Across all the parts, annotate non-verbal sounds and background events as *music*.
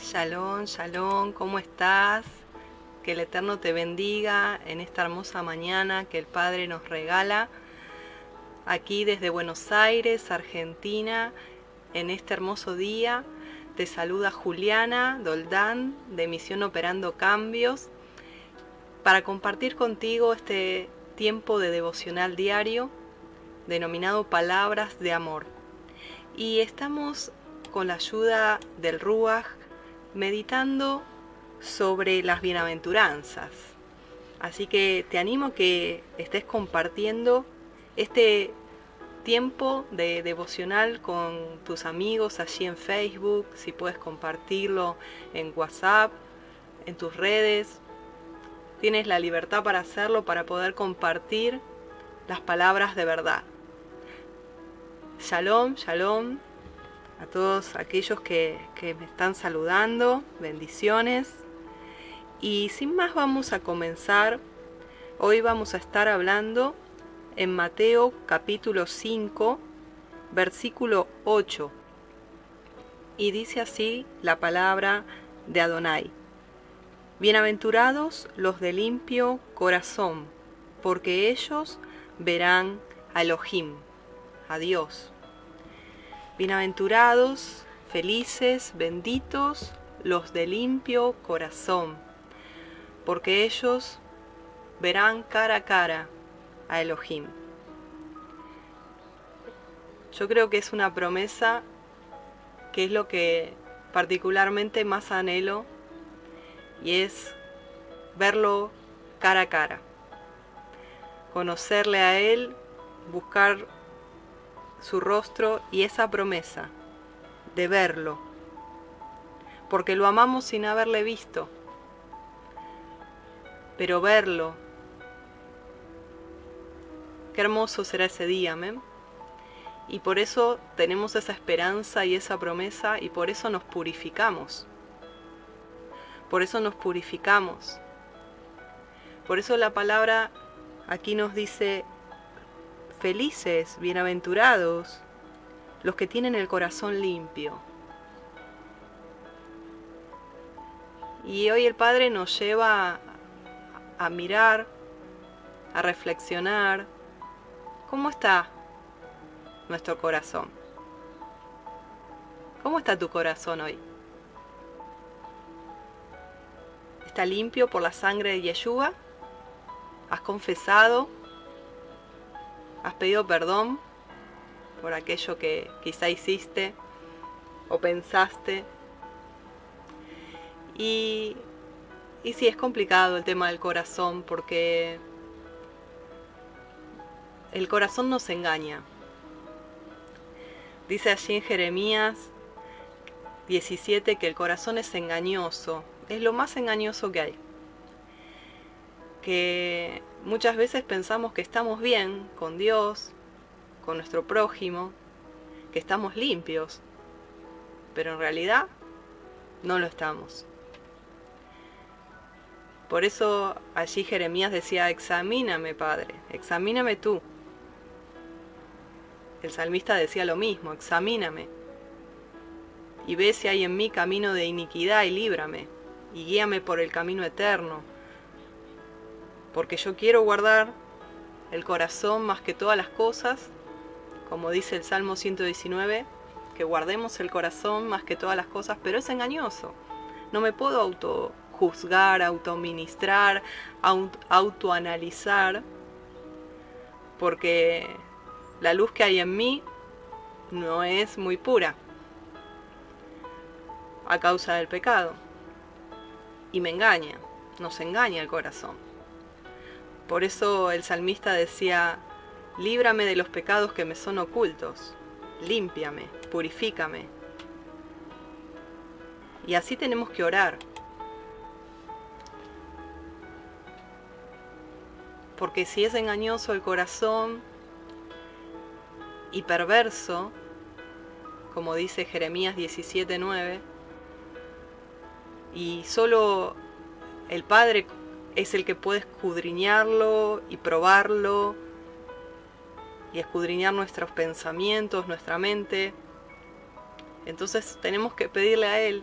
Shalom, shalom, ¿cómo estás? Que el Eterno te bendiga en esta hermosa mañana que el Padre nos regala aquí desde Buenos Aires, Argentina, en este hermoso día. Te saluda Juliana Doldán de Misión Operando Cambios para compartir contigo este tiempo de devocional diario denominado Palabras de Amor. Y estamos con la ayuda del Ruach meditando sobre las bienaventuranzas. Así que te animo que estés compartiendo este tiempo de devocional con tus amigos allí en Facebook, si puedes compartirlo en WhatsApp, en tus redes. Tienes la libertad para hacerlo, para poder compartir las palabras de verdad. Shalom, shalom a todos aquellos que, me están saludando, bendiciones. Y sin más vamos a comenzar. Hoy vamos a estar hablando en Mateo capítulo 5, versículo 8. Y dice así la palabra de Adonai. Bienaventurados los de limpio corazón, porque ellos verán a Elohim, a Dios. Bienaventurados, felices, benditos los de limpio corazón, porque ellos verán cara a cara a Elohim. Yo creo que es una promesa que es lo que particularmente más anhelo y es verlo cara a cara, conocerle a Él, buscar su rostro y esa promesa de verlo, porque lo amamos sin haberle visto, pero verlo, qué hermoso será ese día, amén. Y por eso tenemos esa esperanza y esa promesa y por eso nos purificamos. Por eso nos purificamos. Por eso la palabra aquí nos dice, Felices, bienaventurados, los que tienen el corazón limpio. Y hoy el Padre nos lleva a mirar, a reflexionar, ¿cómo está nuestro corazón? ¿Cómo está tu corazón hoy? ¿Está limpio por la sangre de Yeshua? ¿Has confesado has pedido perdón por aquello que quizá hiciste o pensaste. Y, y sí, es complicado el tema del corazón porque el corazón nos engaña. Dice allí en Jeremías 17 que el corazón es engañoso, es lo más engañoso que hay. Que Muchas veces pensamos que estamos bien con Dios, con nuestro prójimo, que estamos limpios, pero en realidad no lo estamos. Por eso allí Jeremías decía, examíname, Padre, examíname tú. El salmista decía lo mismo, examíname. Y ve si hay en mí camino de iniquidad y líbrame, y guíame por el camino eterno porque yo quiero guardar el corazón más que todas las cosas, como dice el Salmo 119, que guardemos el corazón más que todas las cosas, pero es engañoso. No me puedo autojuzgar, autoministrar, autoanalizar, porque la luz que hay en mí no es muy pura a causa del pecado. Y me engaña, nos engaña el corazón. Por eso el salmista decía, líbrame de los pecados que me son ocultos, límpiame, purifícame. Y así tenemos que orar. Porque si es engañoso el corazón y perverso, como dice Jeremías 17:9, y solo el Padre es el que puede escudriñarlo y probarlo y escudriñar nuestros pensamientos, nuestra mente. Entonces tenemos que pedirle a Él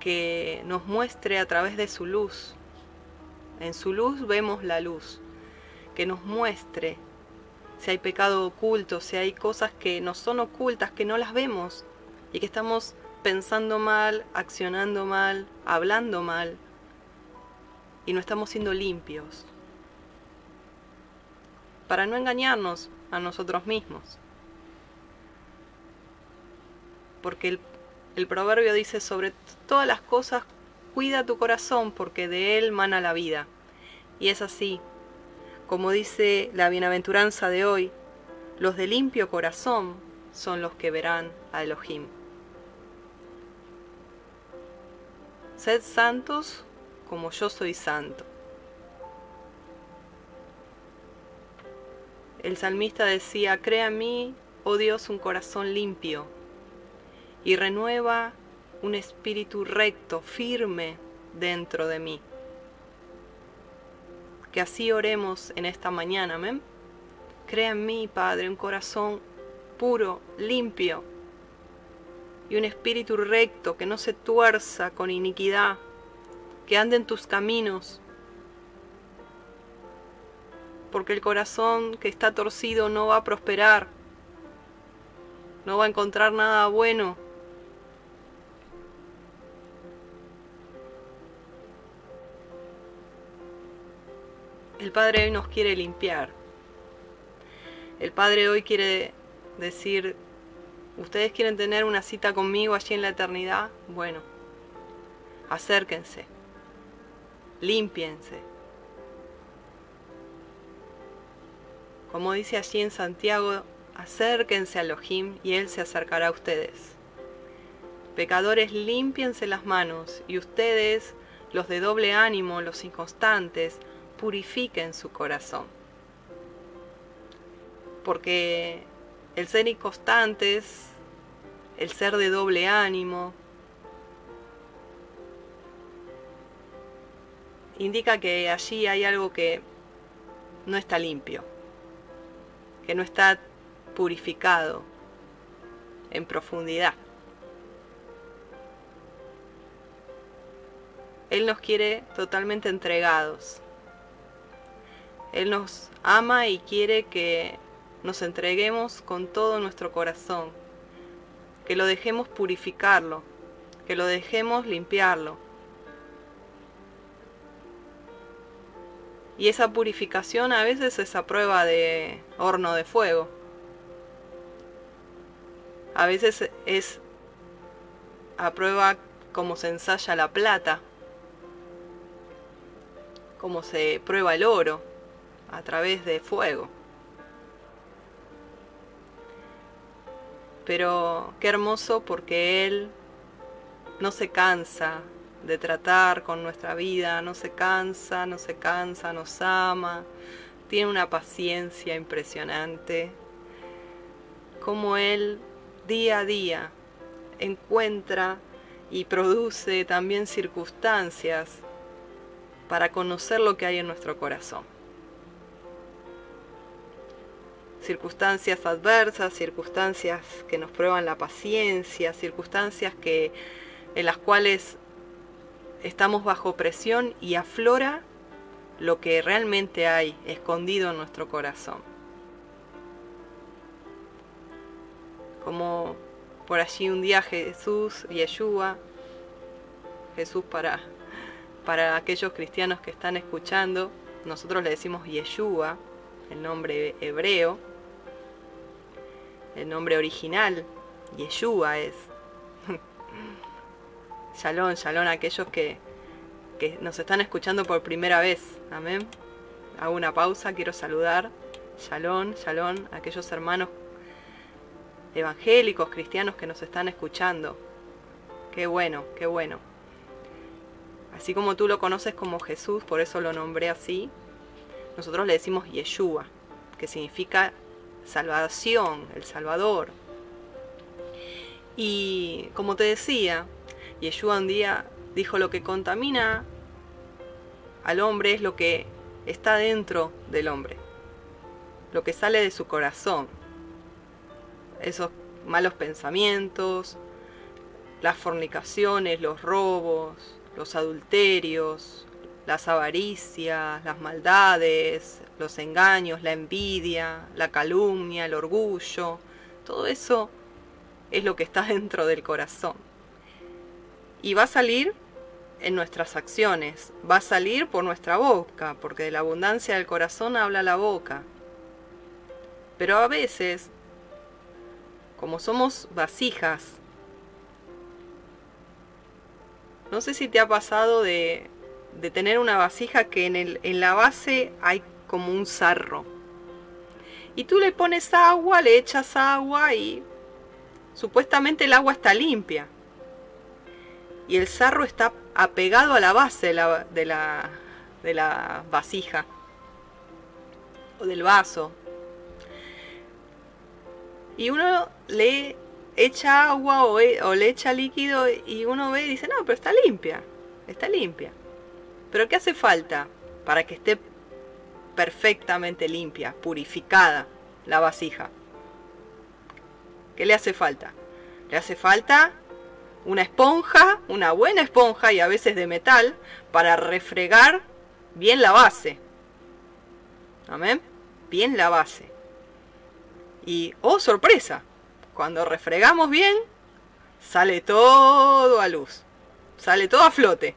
que nos muestre a través de su luz. En su luz vemos la luz, que nos muestre si hay pecado oculto, si hay cosas que nos son ocultas, que no las vemos y que estamos pensando mal, accionando mal, hablando mal y no estamos siendo limpios para no engañarnos a nosotros mismos. Porque el, el proverbio dice sobre todas las cosas, cuida tu corazón porque de él mana la vida. Y es así, como dice la bienaventuranza de hoy, los de limpio corazón son los que verán a Elohim. Sed santos como yo soy santo. El salmista decía, crea en mí, oh Dios, un corazón limpio y renueva un espíritu recto, firme dentro de mí. Que así oremos en esta mañana, amén. Crea en mí, Padre, un corazón puro, limpio y un espíritu recto que no se tuerza con iniquidad, que ande en tus caminos porque el corazón que está torcido no va a prosperar, no va a encontrar nada bueno. El Padre hoy nos quiere limpiar. El Padre hoy quiere decir, ¿ustedes quieren tener una cita conmigo allí en la eternidad? Bueno, acérquense, límpiense, Como dice allí en Santiago, acérquense a Elohim y Él se acercará a ustedes. Pecadores, límpiense las manos y ustedes, los de doble ánimo, los inconstantes, purifiquen su corazón. Porque el ser inconstantes, el ser de doble ánimo, indica que allí hay algo que no está limpio que no está purificado en profundidad. Él nos quiere totalmente entregados. Él nos ama y quiere que nos entreguemos con todo nuestro corazón, que lo dejemos purificarlo, que lo dejemos limpiarlo. Y esa purificación a veces es a prueba de horno de fuego. A veces es a prueba como se ensaya la plata, como se prueba el oro a través de fuego. Pero qué hermoso porque Él no se cansa de tratar con nuestra vida, no se cansa, no se cansa, nos ama, tiene una paciencia impresionante, como Él día a día encuentra y produce también circunstancias para conocer lo que hay en nuestro corazón. Circunstancias adversas, circunstancias que nos prueban la paciencia, circunstancias que en las cuales estamos bajo presión y aflora lo que realmente hay escondido en nuestro corazón. Como por allí un día Jesús, Yeshua, Jesús para, para aquellos cristianos que están escuchando, nosotros le decimos Yeshua, el nombre hebreo, el nombre original, Yeshua es. Shalom, shalom a aquellos que, que nos están escuchando por primera vez. Amén. Hago una pausa, quiero saludar. Shalom, shalom a aquellos hermanos evangélicos, cristianos que nos están escuchando. Qué bueno, qué bueno. Así como tú lo conoces como Jesús, por eso lo nombré así, nosotros le decimos Yeshua, que significa salvación, el Salvador. Y como te decía, Yeshua un día dijo lo que contamina al hombre es lo que está dentro del hombre, lo que sale de su corazón, esos malos pensamientos, las fornicaciones, los robos, los adulterios, las avaricias, las maldades, los engaños, la envidia, la calumnia, el orgullo, todo eso es lo que está dentro del corazón. Y va a salir en nuestras acciones, va a salir por nuestra boca, porque de la abundancia del corazón habla la boca. Pero a veces, como somos vasijas, no sé si te ha pasado de, de tener una vasija que en, el, en la base hay como un sarro. Y tú le pones agua, le echas agua y supuestamente el agua está limpia. Y el sarro está apegado a la base de la, de la, vasija o del vaso. Y uno le echa agua o, o, le echa líquido y uno ve y dice, no, pero está limpia, está limpia. Pero ¿qué hace falta para que esté perfectamente limpia, purificada la vasija? ¿Qué le hace falta? Le hace falta una esponja, una buena esponja y a veces de metal, para refregar bien la base. Amén. Bien la base. Y, oh sorpresa, cuando refregamos bien, sale todo a luz. Sale todo a flote.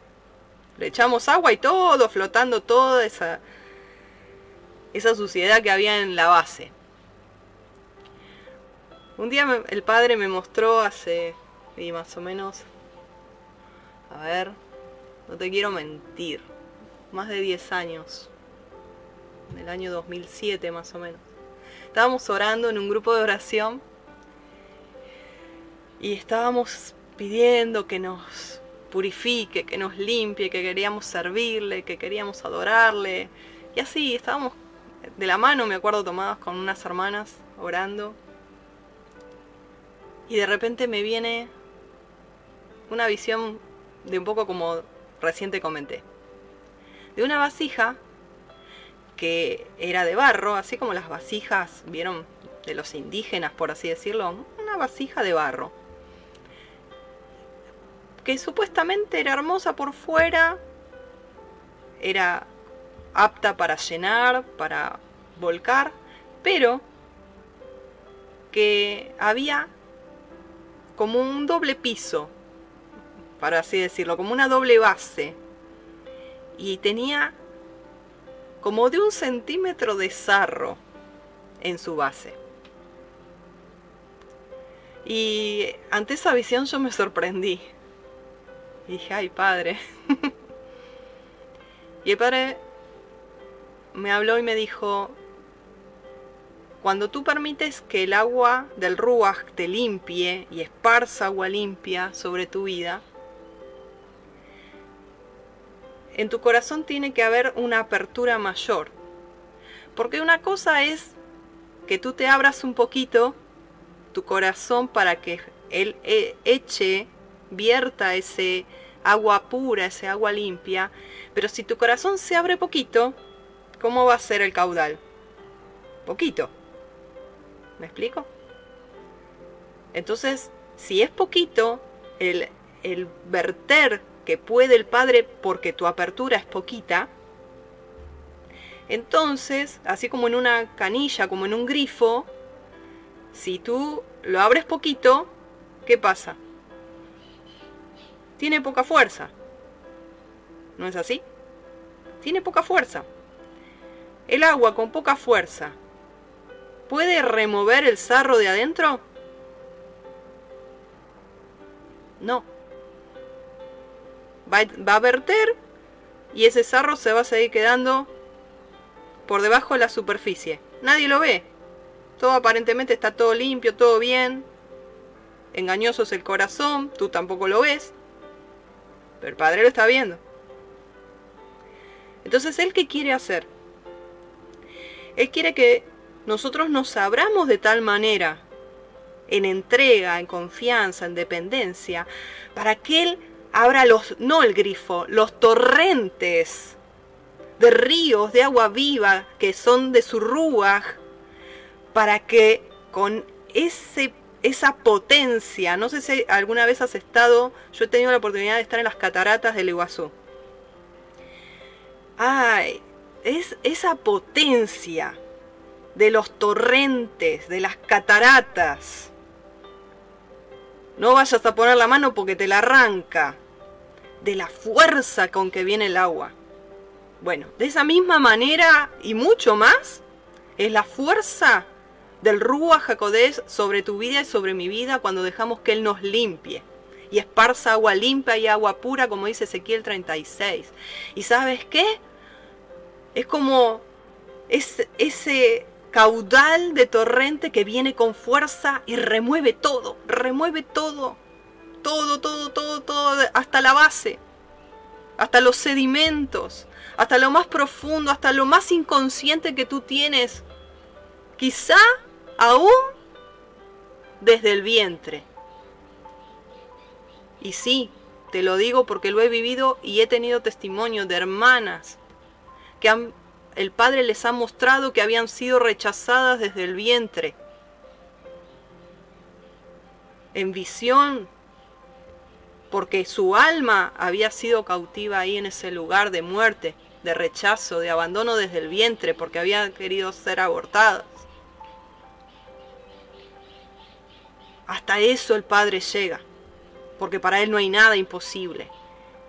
Le echamos agua y todo flotando, toda esa, esa suciedad que había en la base. Un día el padre me mostró hace y más o menos, a ver, no te quiero mentir, más de 10 años, del año 2007 más o menos. Estábamos orando en un grupo de oración y estábamos pidiendo que nos purifique, que nos limpie, que queríamos servirle, que queríamos adorarle. Y así estábamos de la mano, me acuerdo, tomadas con unas hermanas orando. Y de repente me viene una visión de un poco como recién te comenté. De una vasija que era de barro, así como las vasijas, vieron, de los indígenas, por así decirlo, una vasija de barro. Que supuestamente era hermosa por fuera, era apta para llenar, para volcar, pero que había como un doble piso para así decirlo, como una doble base. Y tenía como de un centímetro de sarro en su base. Y ante esa visión yo me sorprendí. Y dije, ay padre. *laughs* y el padre me habló y me dijo, cuando tú permites que el agua del ruach te limpie y esparza agua limpia sobre tu vida, en tu corazón tiene que haber una apertura mayor. Porque una cosa es que tú te abras un poquito tu corazón para que Él e, eche, vierta ese agua pura, ese agua limpia. Pero si tu corazón se abre poquito, ¿cómo va a ser el caudal? Poquito. ¿Me explico? Entonces, si es poquito, el, el verter que puede el Padre porque tu apertura es poquita, entonces, así como en una canilla, como en un grifo, si tú lo abres poquito, ¿qué pasa? Tiene poca fuerza. ¿No es así? Tiene poca fuerza. El agua con poca fuerza, ¿puede remover el sarro de adentro? No va, a verter y ese sarro se va a seguir quedando por debajo de la superficie. Nadie lo ve. Todo aparentemente está todo limpio, todo bien. Engañoso es el corazón, tú tampoco lo ves. Pero el Padre lo está viendo. Entonces, ¿Él qué quiere hacer? Él quiere que nosotros nos abramos de tal manera, en entrega, en confianza, en dependencia, para que Él abra los, no el grifo, los torrentes de ríos de agua viva que son de su rúa, para que con ese esa potencia. No sé si alguna vez has estado, yo he tenido la oportunidad de estar en las cataratas del Iguazú. Ay, es esa potencia de los torrentes, de las cataratas. No vayas a poner la mano porque te la arranca. De la fuerza con que viene el agua. Bueno, de esa misma manera y mucho más, es la fuerza del Rúa Jacodés sobre tu vida y sobre mi vida cuando dejamos que Él nos limpie y esparza agua limpia y agua pura, como dice Ezequiel 36. ¿Y sabes qué? Es como ese caudal de torrente que viene con fuerza y remueve todo, remueve todo, todo, todo, todo, todo, hasta la base, hasta los sedimentos, hasta lo más profundo, hasta lo más inconsciente que tú tienes. Quizá aún desde el vientre. Y sí, te lo digo porque lo he vivido y he tenido testimonio de hermanas que el Padre les ha mostrado que habían sido rechazadas desde el vientre. En visión, porque su alma había sido cautiva ahí en ese lugar de muerte, de rechazo, de abandono desde el vientre, porque habían querido ser abortadas. Hasta eso el Padre llega, porque para Él no hay nada imposible.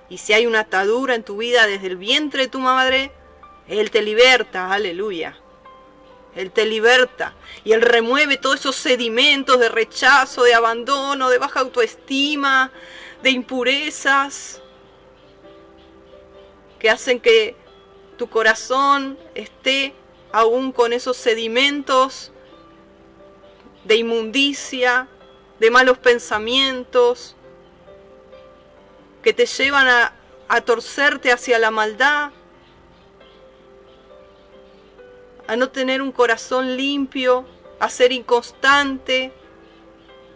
Y si hay una atadura en tu vida desde el vientre de tu madre, Él te liberta, aleluya. Él te liberta y Él remueve todos esos sedimentos de rechazo, de abandono, de baja autoestima, de impurezas, que hacen que tu corazón esté aún con esos sedimentos de inmundicia, de malos pensamientos que te llevan a, torcerte hacia la maldad, a no tener un corazón limpio, a ser inconstante,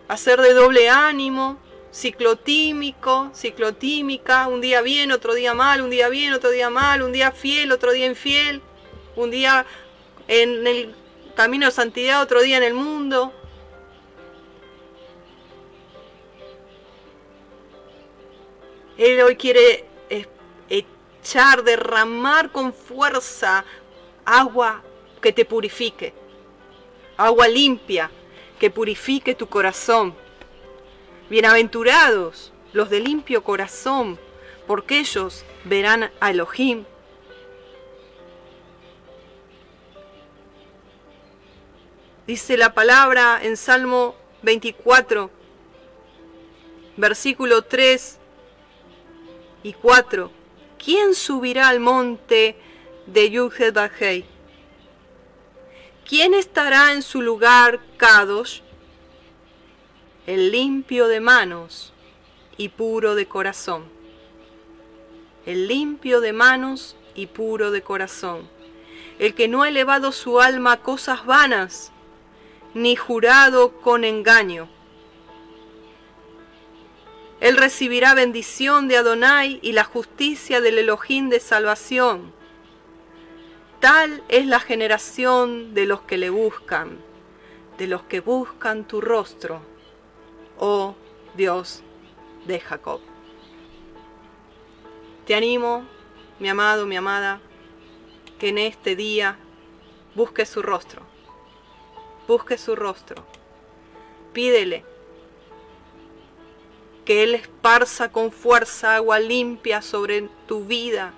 a ser de doble ánimo, ciclotímico, ciclotímica, un día bien, otro día mal, un día bien, otro día mal, un día fiel, otro día infiel, un día en el camino de santidad, otro día en el mundo. Él hoy quiere echar, derramar con fuerza agua que te purifique, agua limpia que purifique tu corazón. Bienaventurados los de limpio corazón, porque ellos verán a Elohim. Dice la palabra en Salmo 24, versículo 3 y 4. ¿Quién subirá al monte de Yuged ¿Quién estará en su lugar, Kadosh? El limpio de manos y puro de corazón. El limpio de manos y puro de corazón. El que no ha elevado su alma a cosas vanas, ni jurado con engaño él recibirá bendición de Adonai y la justicia del Elohim de salvación. Tal es la generación de los que le buscan, de los que buscan tu rostro, oh Dios de Jacob. Te animo, mi amado, mi amada, que en este día busques su rostro, busque su rostro, pídele que Él esparza con fuerza agua limpia sobre tu vida.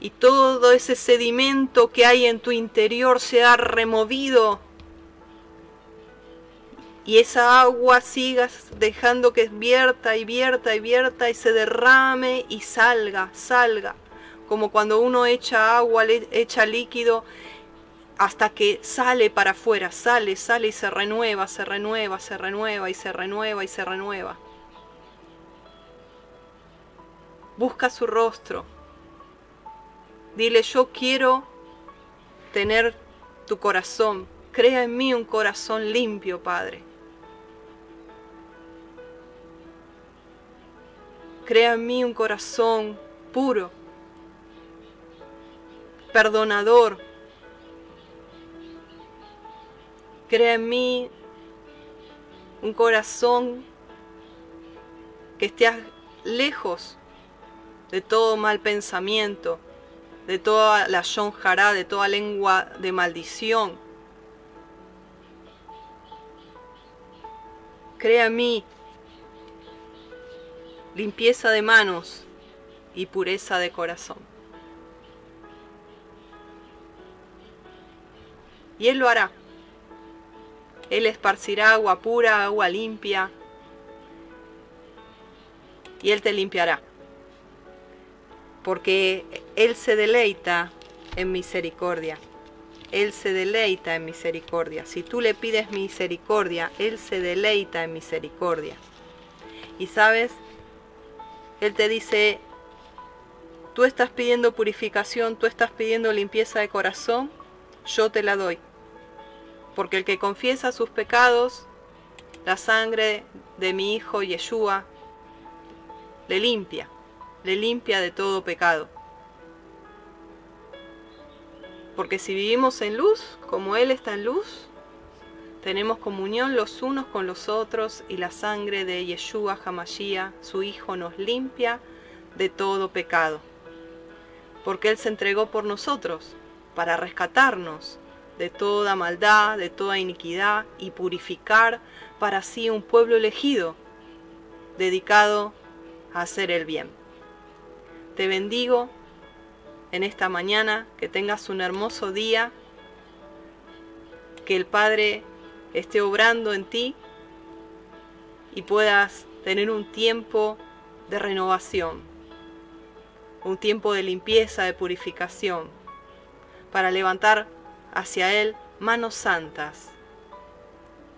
Y todo ese sedimento que hay en tu interior sea removido. Y esa agua sigas dejando que vierta y vierta y vierta y se derrame y salga, salga. Como cuando uno echa agua, echa líquido hasta que sale para afuera, sale, sale y se renueva, se renueva, se renueva y se renueva y se renueva. Busca su rostro. Dile, yo quiero tener tu corazón. Crea en mí un corazón limpio, Padre. Crea en mí un corazón puro, perdonador, Crea en mí un corazón que esté lejos de todo mal pensamiento, de toda la shonjara, de toda lengua de maldición. Crea en mí limpieza de manos y pureza de corazón. Y Él lo hará. Él esparcirá agua pura, agua limpia, y Él te limpiará. Porque Él se deleita en misericordia. Él se deleita en misericordia. Si tú le pides misericordia, Él se deleita en misericordia. Y sabes, Él te dice, tú estás pidiendo purificación, tú estás pidiendo limpieza de corazón, yo te la doy. Porque el que confiesa sus pecados, la sangre de mi Hijo Yeshua le limpia, le limpia de todo pecado. Porque si vivimos en luz, como Él está en luz, tenemos comunión los unos con los otros y la sangre de Yeshua Hamashia, su Hijo, nos limpia de todo pecado. Porque Él se entregó por nosotros, para rescatarnos de toda maldad, de toda iniquidad y purificar para sí un pueblo elegido, dedicado hacer el bien. Te bendigo en esta mañana, que tengas un hermoso día, que el Padre esté obrando en ti y puedas tener un tiempo de renovación, un tiempo de limpieza, de purificación, para levantar hacia Él manos santas,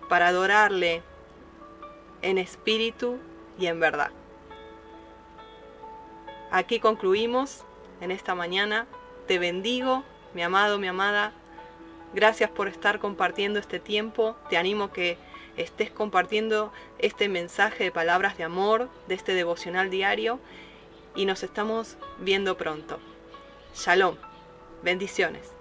para adorarle en espíritu y en verdad. Aquí concluimos en esta mañana. Te bendigo, mi amado, mi amada. Gracias por estar compartiendo este tiempo. Te animo que estés compartiendo este mensaje de palabras de amor, de este devocional diario. Y nos estamos viendo pronto. Shalom. Bendiciones.